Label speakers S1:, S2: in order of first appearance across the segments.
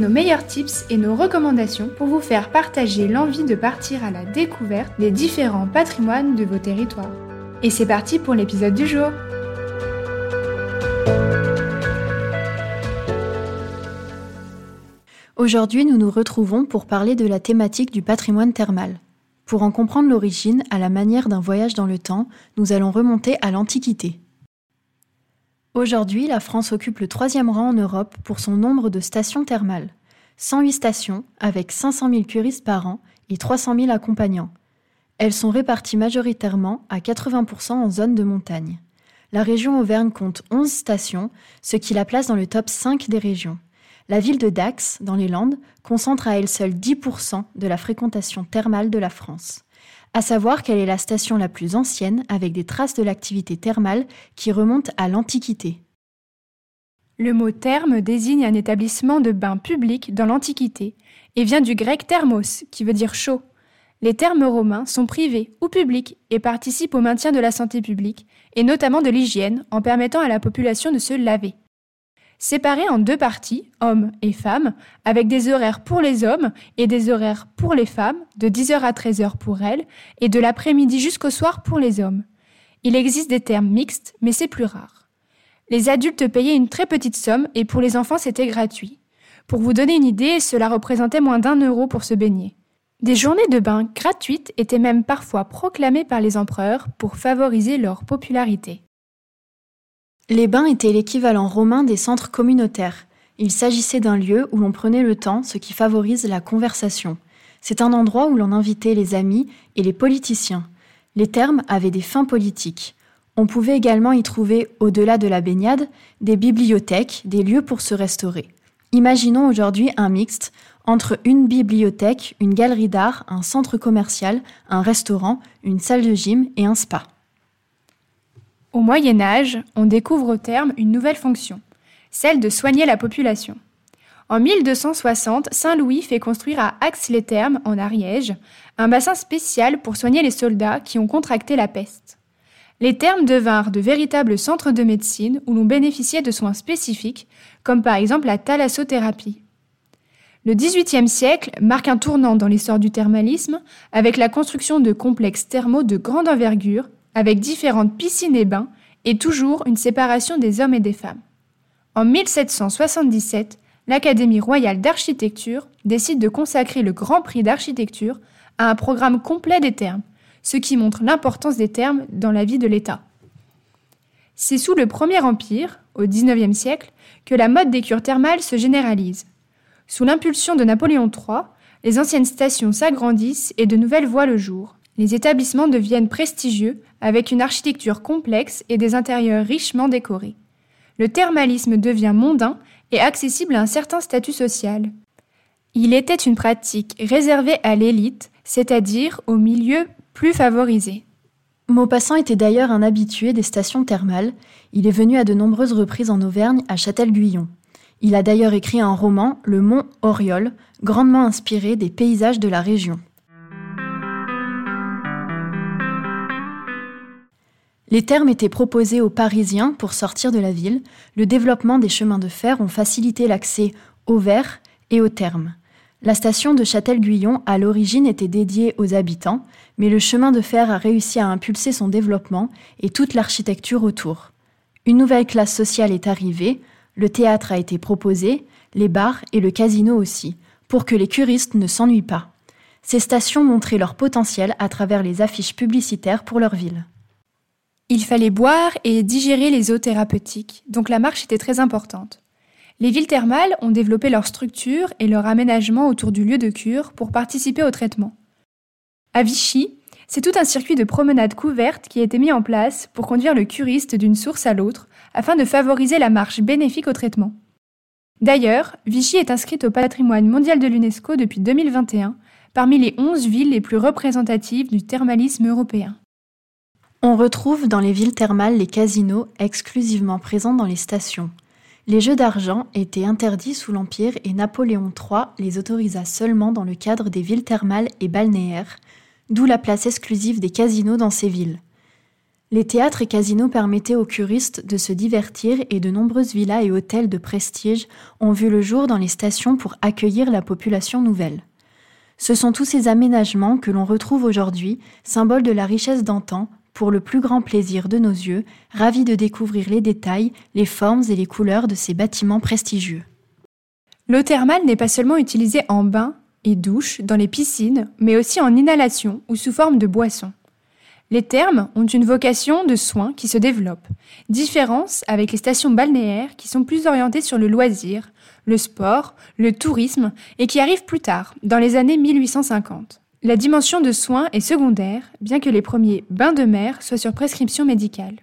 S1: nos meilleurs tips et nos recommandations pour vous faire partager l'envie de partir à la découverte des différents patrimoines de vos territoires. Et c'est parti pour l'épisode du jour
S2: Aujourd'hui, nous nous retrouvons pour parler de la thématique du patrimoine thermal. Pour en comprendre l'origine, à la manière d'un voyage dans le temps, nous allons remonter à l'Antiquité. Aujourd'hui, la France occupe le troisième rang en Europe pour son nombre de stations thermales. 108 stations, avec 500 000 curistes par an et 300 000 accompagnants. Elles sont réparties majoritairement à 80% en zone de montagne. La région Auvergne compte 11 stations, ce qui la place dans le top 5 des régions. La ville de Dax, dans les Landes, concentre à elle seule 10% de la fréquentation thermale de la France. À savoir qu'elle est la station la plus ancienne avec des traces de l'activité thermale qui remontent à l'Antiquité.
S1: Le mot therme désigne un établissement de bains public dans l'Antiquité et vient du grec thermos, qui veut dire chaud. Les thermes romains sont privés ou publics et participent au maintien de la santé publique, et notamment de l'hygiène, en permettant à la population de se laver. Séparés en deux parties, hommes et femmes, avec des horaires pour les hommes et des horaires pour les femmes, de 10h à 13h pour elles, et de l'après-midi jusqu'au soir pour les hommes. Il existe des termes mixtes, mais c'est plus rare. Les adultes payaient une très petite somme et pour les enfants c'était gratuit. Pour vous donner une idée, cela représentait moins d'un euro pour se baigner. Des journées de bain gratuites étaient même parfois proclamées par les empereurs pour favoriser leur popularité.
S2: Les bains étaient l'équivalent romain des centres communautaires. Il s'agissait d'un lieu où l'on prenait le temps, ce qui favorise la conversation. C'est un endroit où l'on invitait les amis et les politiciens. Les termes avaient des fins politiques. On pouvait également y trouver, au-delà de la baignade, des bibliothèques, des lieux pour se restaurer. Imaginons aujourd'hui un mixte entre une bibliothèque, une galerie d'art, un centre commercial, un restaurant, une salle de gym et un spa.
S1: Au Moyen Âge, on découvre au terme une nouvelle fonction, celle de soigner la population. En 1260, Saint-Louis fait construire à Aix-les-Thermes, en Ariège, un bassin spécial pour soigner les soldats qui ont contracté la peste. Les termes devinrent de véritables centres de médecine où l'on bénéficiait de soins spécifiques, comme par exemple la thalassothérapie. Le XVIIIe siècle marque un tournant dans l'histoire du thermalisme avec la construction de complexes thermaux de grande envergure, avec différentes piscines et bains, et toujours une séparation des hommes et des femmes. En 1777, l'Académie royale d'architecture décide de consacrer le Grand Prix d'architecture à un programme complet des termes, ce qui montre l'importance des termes dans la vie de l'État. C'est sous le Premier Empire, au XIXe siècle, que la mode des cures thermales se généralise. Sous l'impulsion de Napoléon III, les anciennes stations s'agrandissent et de nouvelles voient le jour. Les établissements deviennent prestigieux avec une architecture complexe et des intérieurs richement décorés. Le thermalisme devient mondain et accessible à un certain statut social. Il était une pratique réservée à l'élite, c'est-à-dire au milieu plus favorisé.
S2: Maupassant était d'ailleurs un habitué des stations thermales. Il est venu à de nombreuses reprises en Auvergne, à Châtel-Guyon. Il a d'ailleurs écrit un roman, Le Mont Oriol, grandement inspiré des paysages de la région. Les termes étaient proposés aux Parisiens pour sortir de la ville. Le développement des chemins de fer ont facilité l'accès aux verts et aux termes. La station de Châtel-Guyon, à l'origine, était dédiée aux habitants, mais le chemin de fer a réussi à impulser son développement et toute l'architecture autour. Une nouvelle classe sociale est arrivée, le théâtre a été proposé, les bars et le casino aussi, pour que les curistes ne s'ennuient pas. Ces stations montraient leur potentiel à travers les affiches publicitaires pour leur ville.
S1: Il fallait boire et digérer les eaux thérapeutiques, donc la marche était très importante. Les villes thermales ont développé leur structure et leur aménagement autour du lieu de cure pour participer au traitement. À Vichy, c'est tout un circuit de promenade couverte qui a été mis en place pour conduire le curiste d'une source à l'autre afin de favoriser la marche bénéfique au traitement. D'ailleurs, Vichy est inscrite au patrimoine mondial de l'UNESCO depuis 2021, parmi les 11 villes les plus représentatives du thermalisme européen.
S2: On retrouve dans les villes thermales les casinos exclusivement présents dans les stations. Les jeux d'argent étaient interdits sous l'Empire et Napoléon III les autorisa seulement dans le cadre des villes thermales et balnéaires, d'où la place exclusive des casinos dans ces villes. Les théâtres et casinos permettaient aux curistes de se divertir et de nombreuses villas et hôtels de prestige ont vu le jour dans les stations pour accueillir la population nouvelle. Ce sont tous ces aménagements que l'on retrouve aujourd'hui, symboles de la richesse d'antan, pour le plus grand plaisir de nos yeux, ravis de découvrir les détails, les formes et les couleurs de ces bâtiments prestigieux.
S1: L'eau thermale n'est pas seulement utilisée en bain et douche, dans les piscines, mais aussi en inhalation ou sous forme de boisson. Les thermes ont une vocation de soins qui se développe. Différence avec les stations balnéaires qui sont plus orientées sur le loisir, le sport, le tourisme et qui arrivent plus tard, dans les années 1850. La dimension de soins est secondaire, bien que les premiers bains de mer soient sur prescription médicale.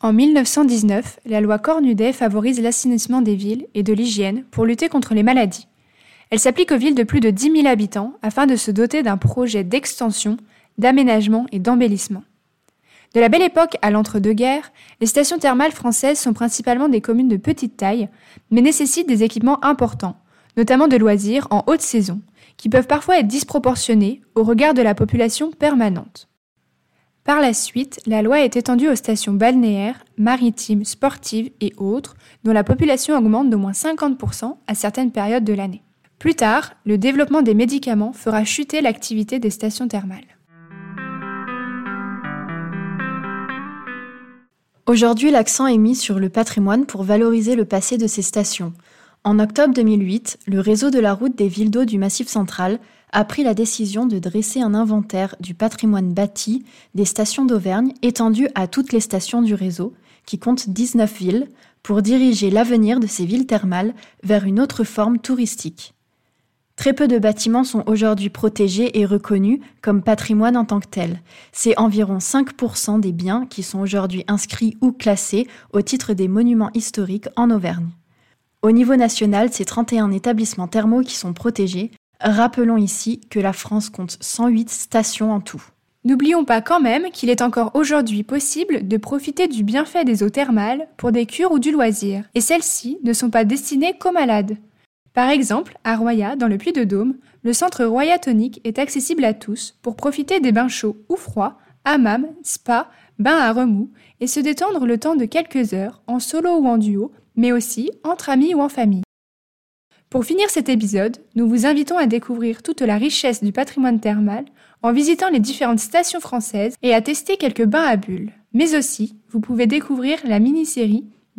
S1: En 1919, la loi Cornudet favorise l'assainissement des villes et de l'hygiène pour lutter contre les maladies. Elle s'applique aux villes de plus de 10 000 habitants afin de se doter d'un projet d'extension, d'aménagement et d'embellissement. De la belle époque à l'entre-deux-guerres, les stations thermales françaises sont principalement des communes de petite taille, mais nécessitent des équipements importants, notamment de loisirs en haute saison, qui peuvent parfois être disproportionnés au regard de la population permanente. Par la suite, la loi est étendue aux stations balnéaires, maritimes, sportives et autres, dont la population augmente d'au moins 50% à certaines périodes de l'année. Plus tard, le développement des médicaments fera chuter l'activité des stations thermales.
S2: Aujourd'hui, l'accent est mis sur le patrimoine pour valoriser le passé de ces stations. En octobre 2008, le réseau de la route des villes d'eau du Massif central a pris la décision de dresser un inventaire du patrimoine bâti des stations d'Auvergne étendu à toutes les stations du réseau, qui compte 19 villes, pour diriger l'avenir de ces villes thermales vers une autre forme touristique. Très peu de bâtiments sont aujourd'hui protégés et reconnus comme patrimoine en tant que tel. C'est environ 5% des biens qui sont aujourd'hui inscrits ou classés au titre des monuments historiques en Auvergne. Au niveau national, c'est 31 établissements thermaux qui sont protégés. Rappelons ici que la France compte 108 stations en tout.
S1: N'oublions pas quand même qu'il est encore aujourd'hui possible de profiter du bienfait des eaux thermales pour des cures ou du loisir, et celles-ci ne sont pas destinées qu'aux malades. Par exemple, à Roya, dans le Puy-de-Dôme, le centre Roya Tonique est accessible à tous pour profiter des bains chauds ou froids, hammam, spa, bains à remous et se détendre le temps de quelques heures en solo ou en duo, mais aussi entre amis ou en famille. Pour finir cet épisode, nous vous invitons à découvrir toute la richesse du patrimoine thermal en visitant les différentes stations françaises et à tester quelques bains à bulles. Mais aussi, vous pouvez découvrir la mini-série